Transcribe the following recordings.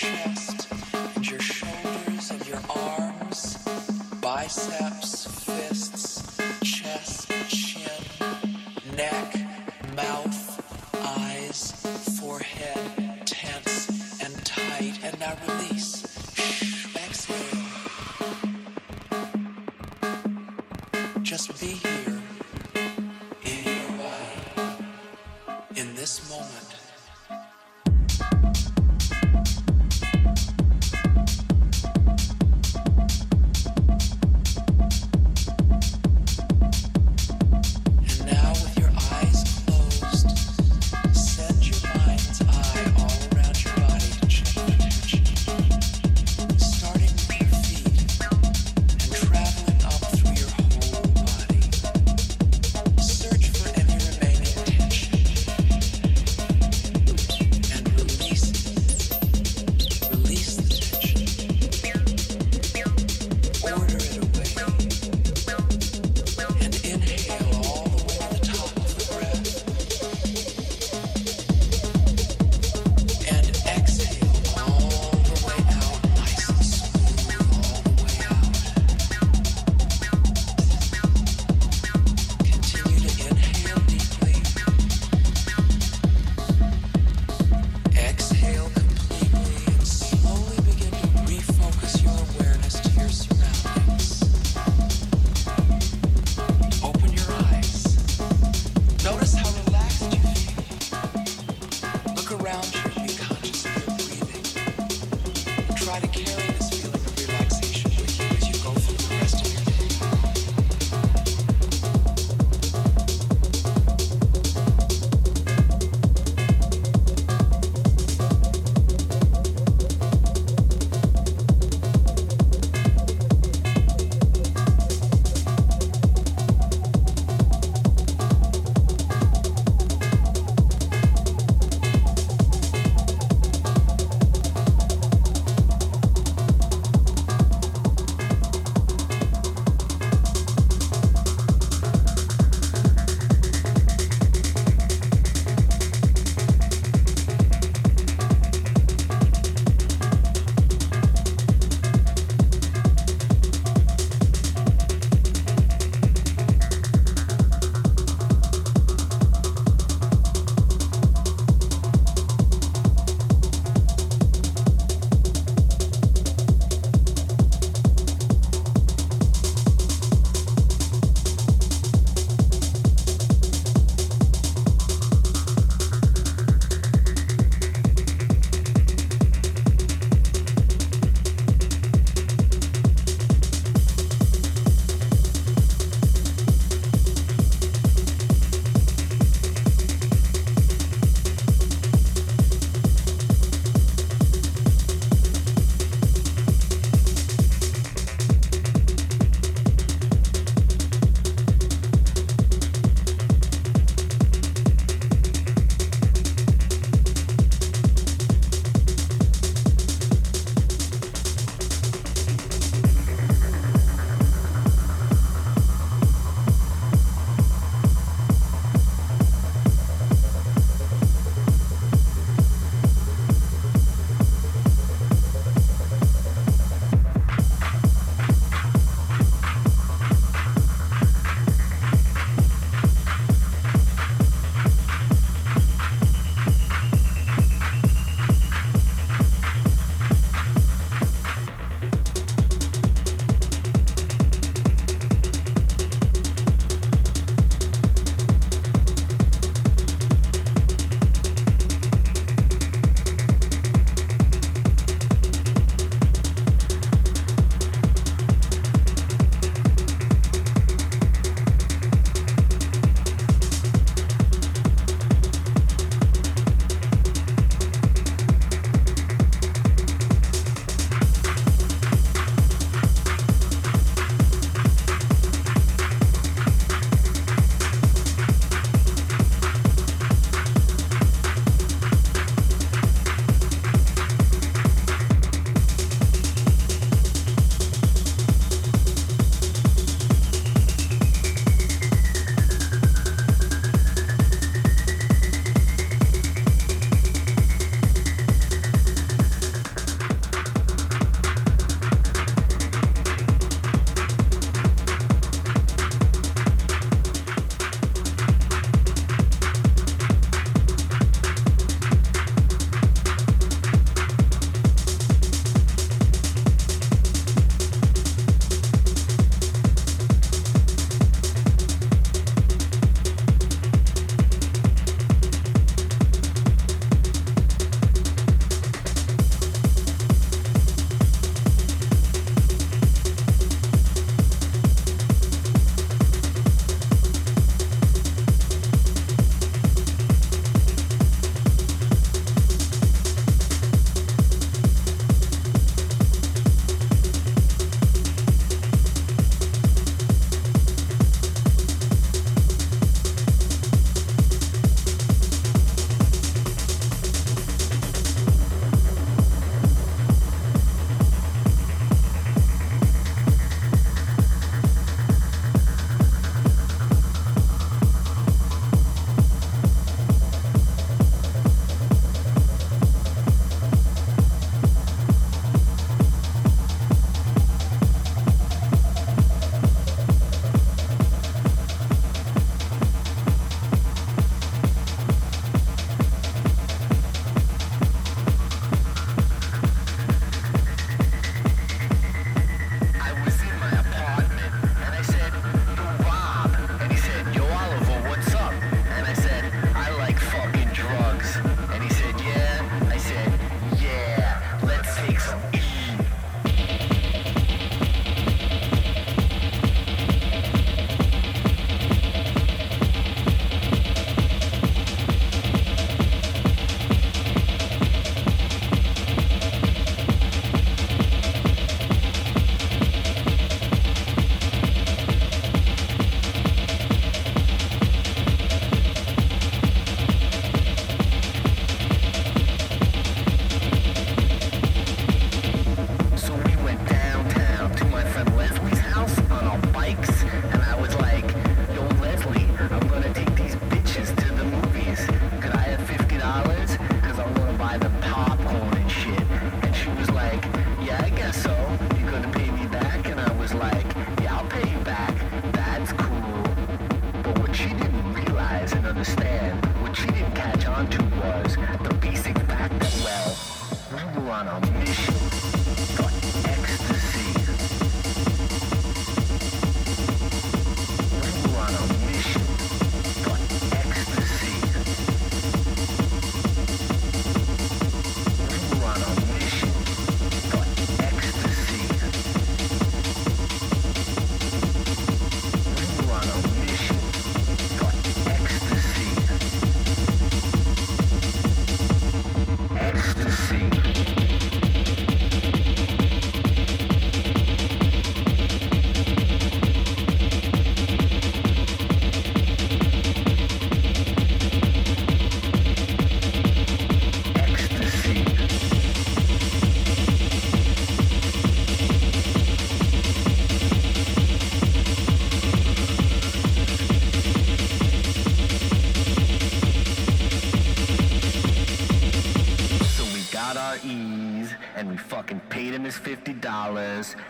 Watch.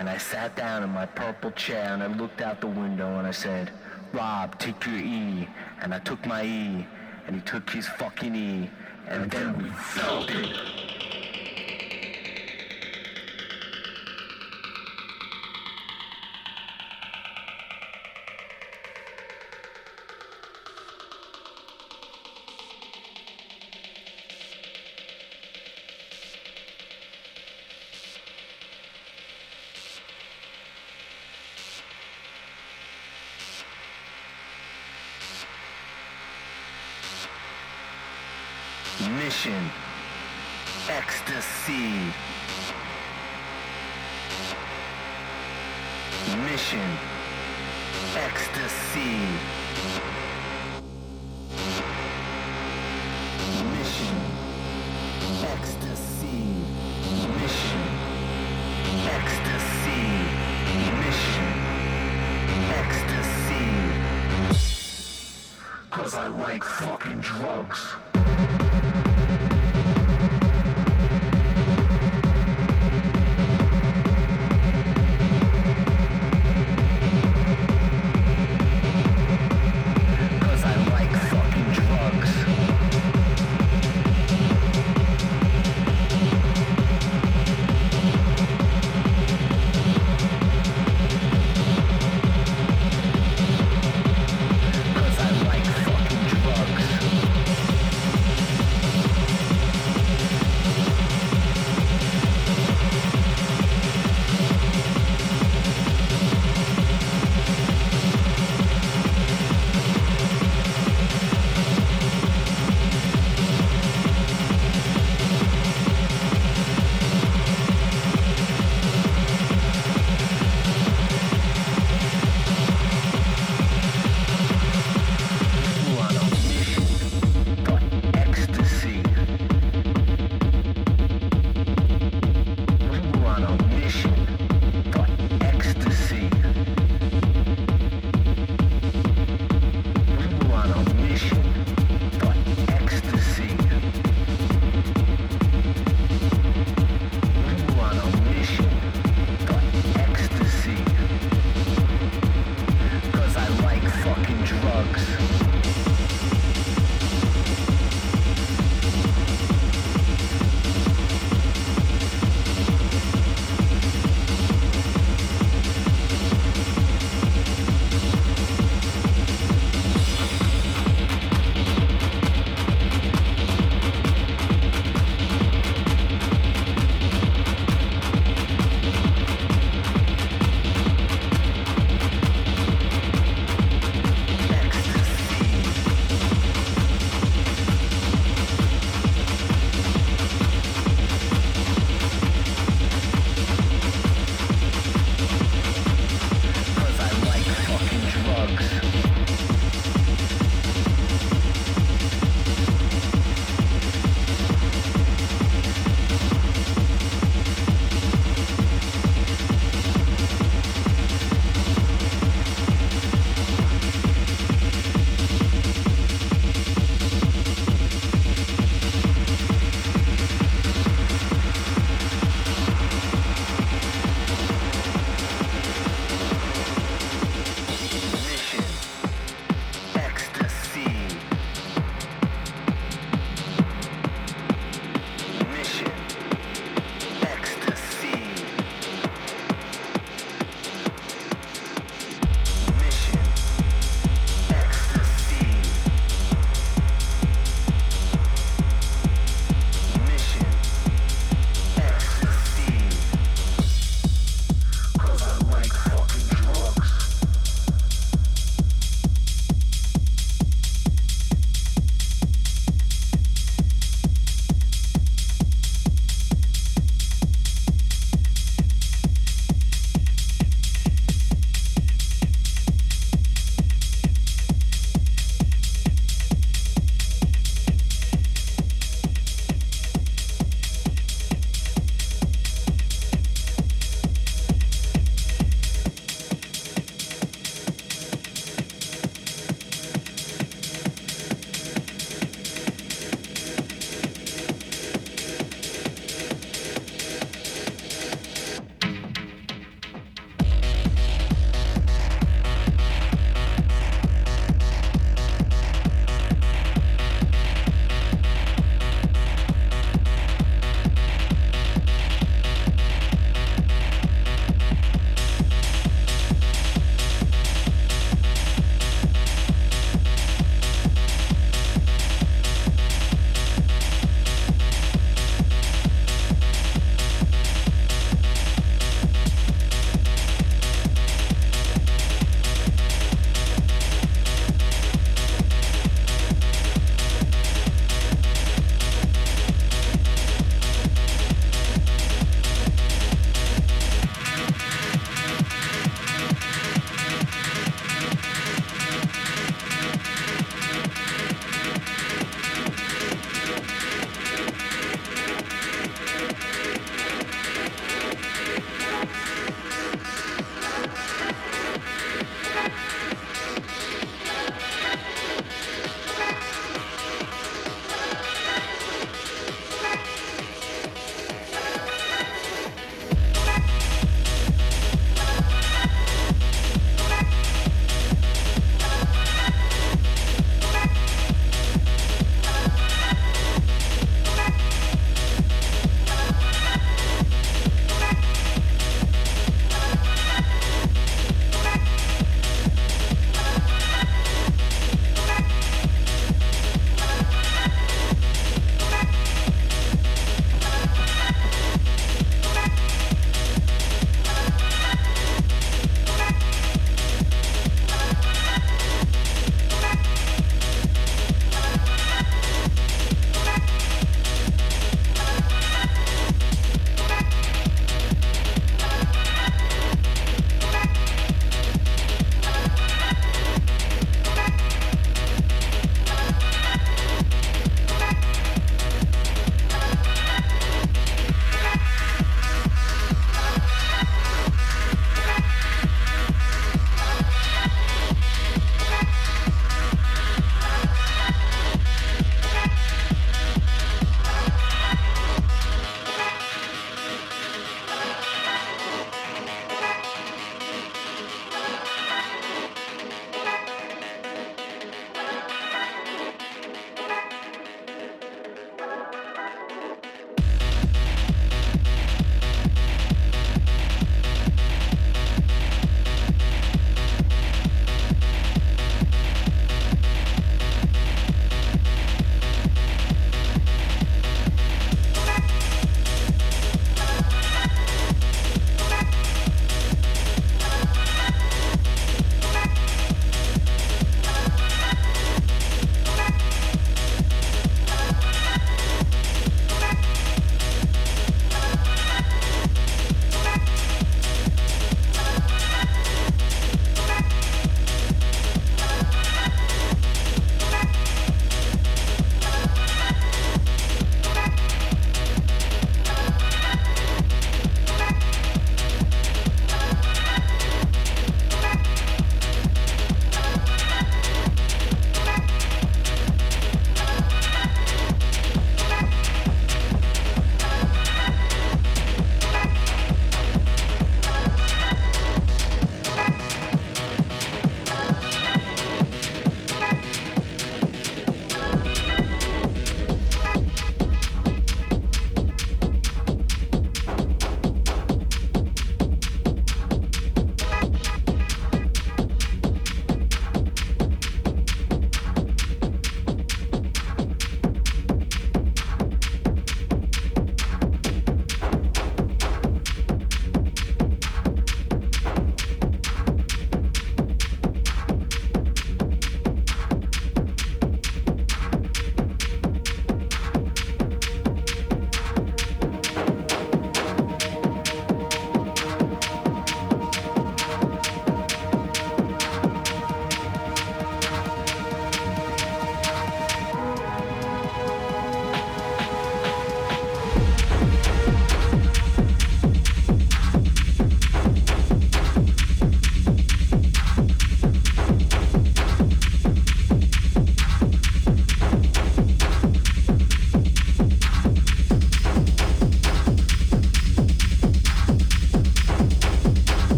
and I sat down in my purple chair and I looked out the window and I said, Rob, take your E. And I took my E, and he took his fucking E, and then we felt it.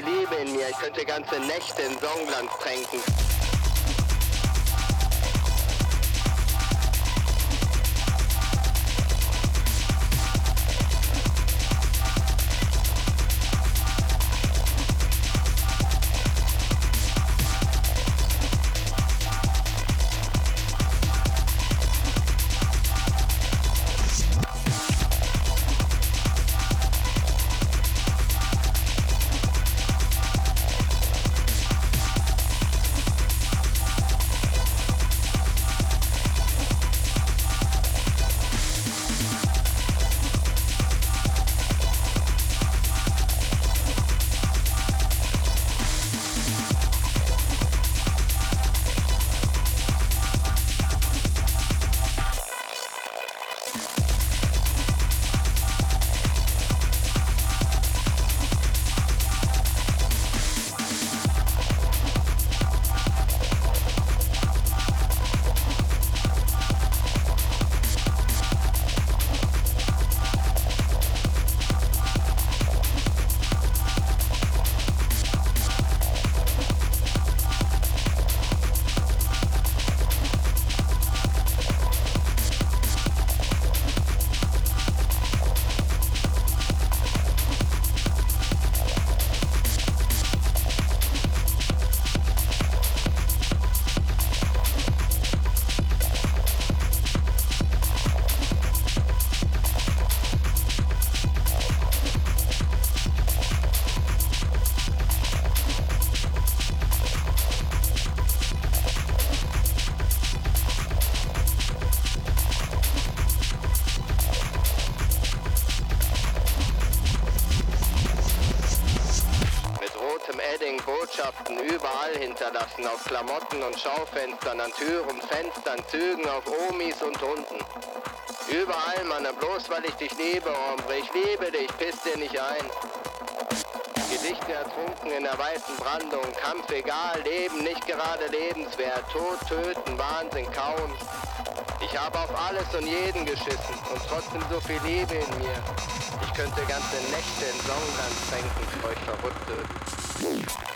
Liebe in mir, ich könnte ganze Nächte in Songland tränken. Zügen, auf Omis und Hunden. Überall, Mann, bloß weil ich dich liebe, Ombre, ich liebe dich, piss dir nicht ein. Gedichte ertrunken in der weißen Brandung, Kampf egal, Leben nicht gerade lebenswert, Tod, Töten, Wahnsinn, kaum. Ich habe auf alles und jeden geschissen und trotzdem so viel Liebe in mir. Ich könnte ganze Nächte in Songland tränken, euch Verrückte.